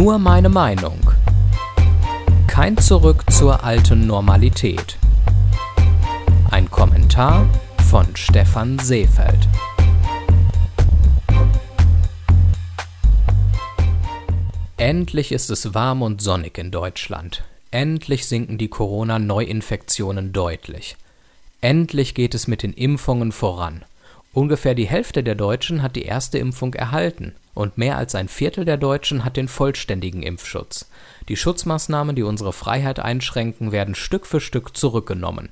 Nur meine Meinung. Kein Zurück zur alten Normalität. Ein Kommentar von Stefan Seefeld. Endlich ist es warm und sonnig in Deutschland. Endlich sinken die Corona-Neuinfektionen deutlich. Endlich geht es mit den Impfungen voran. Ungefähr die Hälfte der Deutschen hat die erste Impfung erhalten und mehr als ein Viertel der Deutschen hat den vollständigen Impfschutz. Die Schutzmaßnahmen, die unsere Freiheit einschränken, werden Stück für Stück zurückgenommen.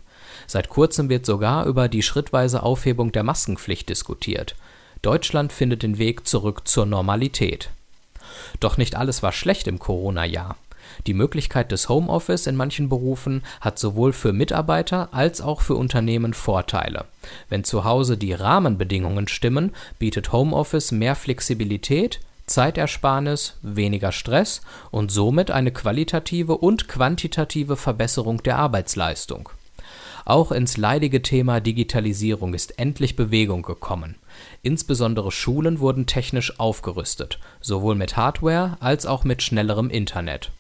Seit kurzem wird sogar über die schrittweise Aufhebung der Maskenpflicht diskutiert. Deutschland findet den Weg zurück zur Normalität. Doch nicht alles war schlecht im Corona-Jahr. Die Möglichkeit des Homeoffice in manchen Berufen hat sowohl für Mitarbeiter als auch für Unternehmen Vorteile. Wenn zu Hause die Rahmenbedingungen stimmen, bietet Homeoffice mehr Flexibilität, Zeitersparnis, weniger Stress und somit eine qualitative und quantitative Verbesserung der Arbeitsleistung. Auch ins leidige Thema Digitalisierung ist endlich Bewegung gekommen. Insbesondere Schulen wurden technisch aufgerüstet, sowohl mit Hardware als auch mit schnellerem Internet.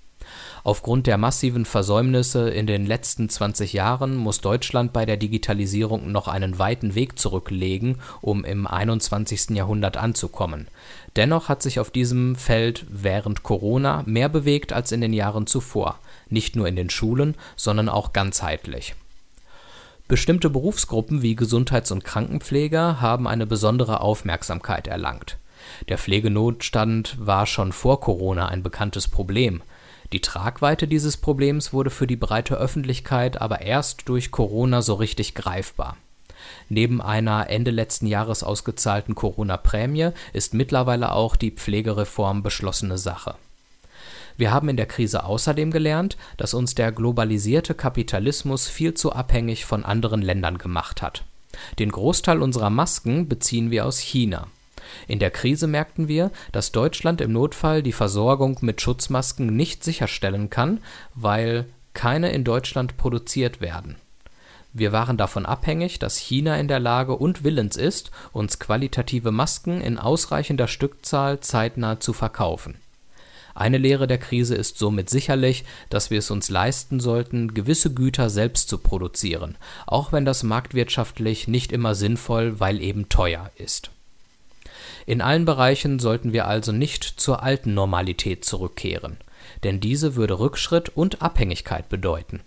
Aufgrund der massiven Versäumnisse in den letzten 20 Jahren muss Deutschland bei der Digitalisierung noch einen weiten Weg zurücklegen, um im 21. Jahrhundert anzukommen. Dennoch hat sich auf diesem Feld während Corona mehr bewegt als in den Jahren zuvor, nicht nur in den Schulen, sondern auch ganzheitlich. Bestimmte Berufsgruppen wie Gesundheits- und Krankenpfleger haben eine besondere Aufmerksamkeit erlangt. Der Pflegenotstand war schon vor Corona ein bekanntes Problem. Die Tragweite dieses Problems wurde für die breite Öffentlichkeit aber erst durch Corona so richtig greifbar. Neben einer Ende letzten Jahres ausgezahlten Corona-Prämie ist mittlerweile auch die Pflegereform beschlossene Sache. Wir haben in der Krise außerdem gelernt, dass uns der globalisierte Kapitalismus viel zu abhängig von anderen Ländern gemacht hat. Den Großteil unserer Masken beziehen wir aus China. In der Krise merkten wir, dass Deutschland im Notfall die Versorgung mit Schutzmasken nicht sicherstellen kann, weil keine in Deutschland produziert werden. Wir waren davon abhängig, dass China in der Lage und willens ist, uns qualitative Masken in ausreichender Stückzahl zeitnah zu verkaufen. Eine Lehre der Krise ist somit sicherlich, dass wir es uns leisten sollten, gewisse Güter selbst zu produzieren, auch wenn das marktwirtschaftlich nicht immer sinnvoll, weil eben teuer ist. In allen Bereichen sollten wir also nicht zur alten Normalität zurückkehren, denn diese würde Rückschritt und Abhängigkeit bedeuten.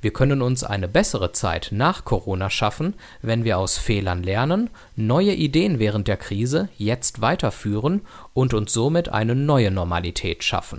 Wir können uns eine bessere Zeit nach Corona schaffen, wenn wir aus Fehlern lernen, neue Ideen während der Krise jetzt weiterführen und uns somit eine neue Normalität schaffen.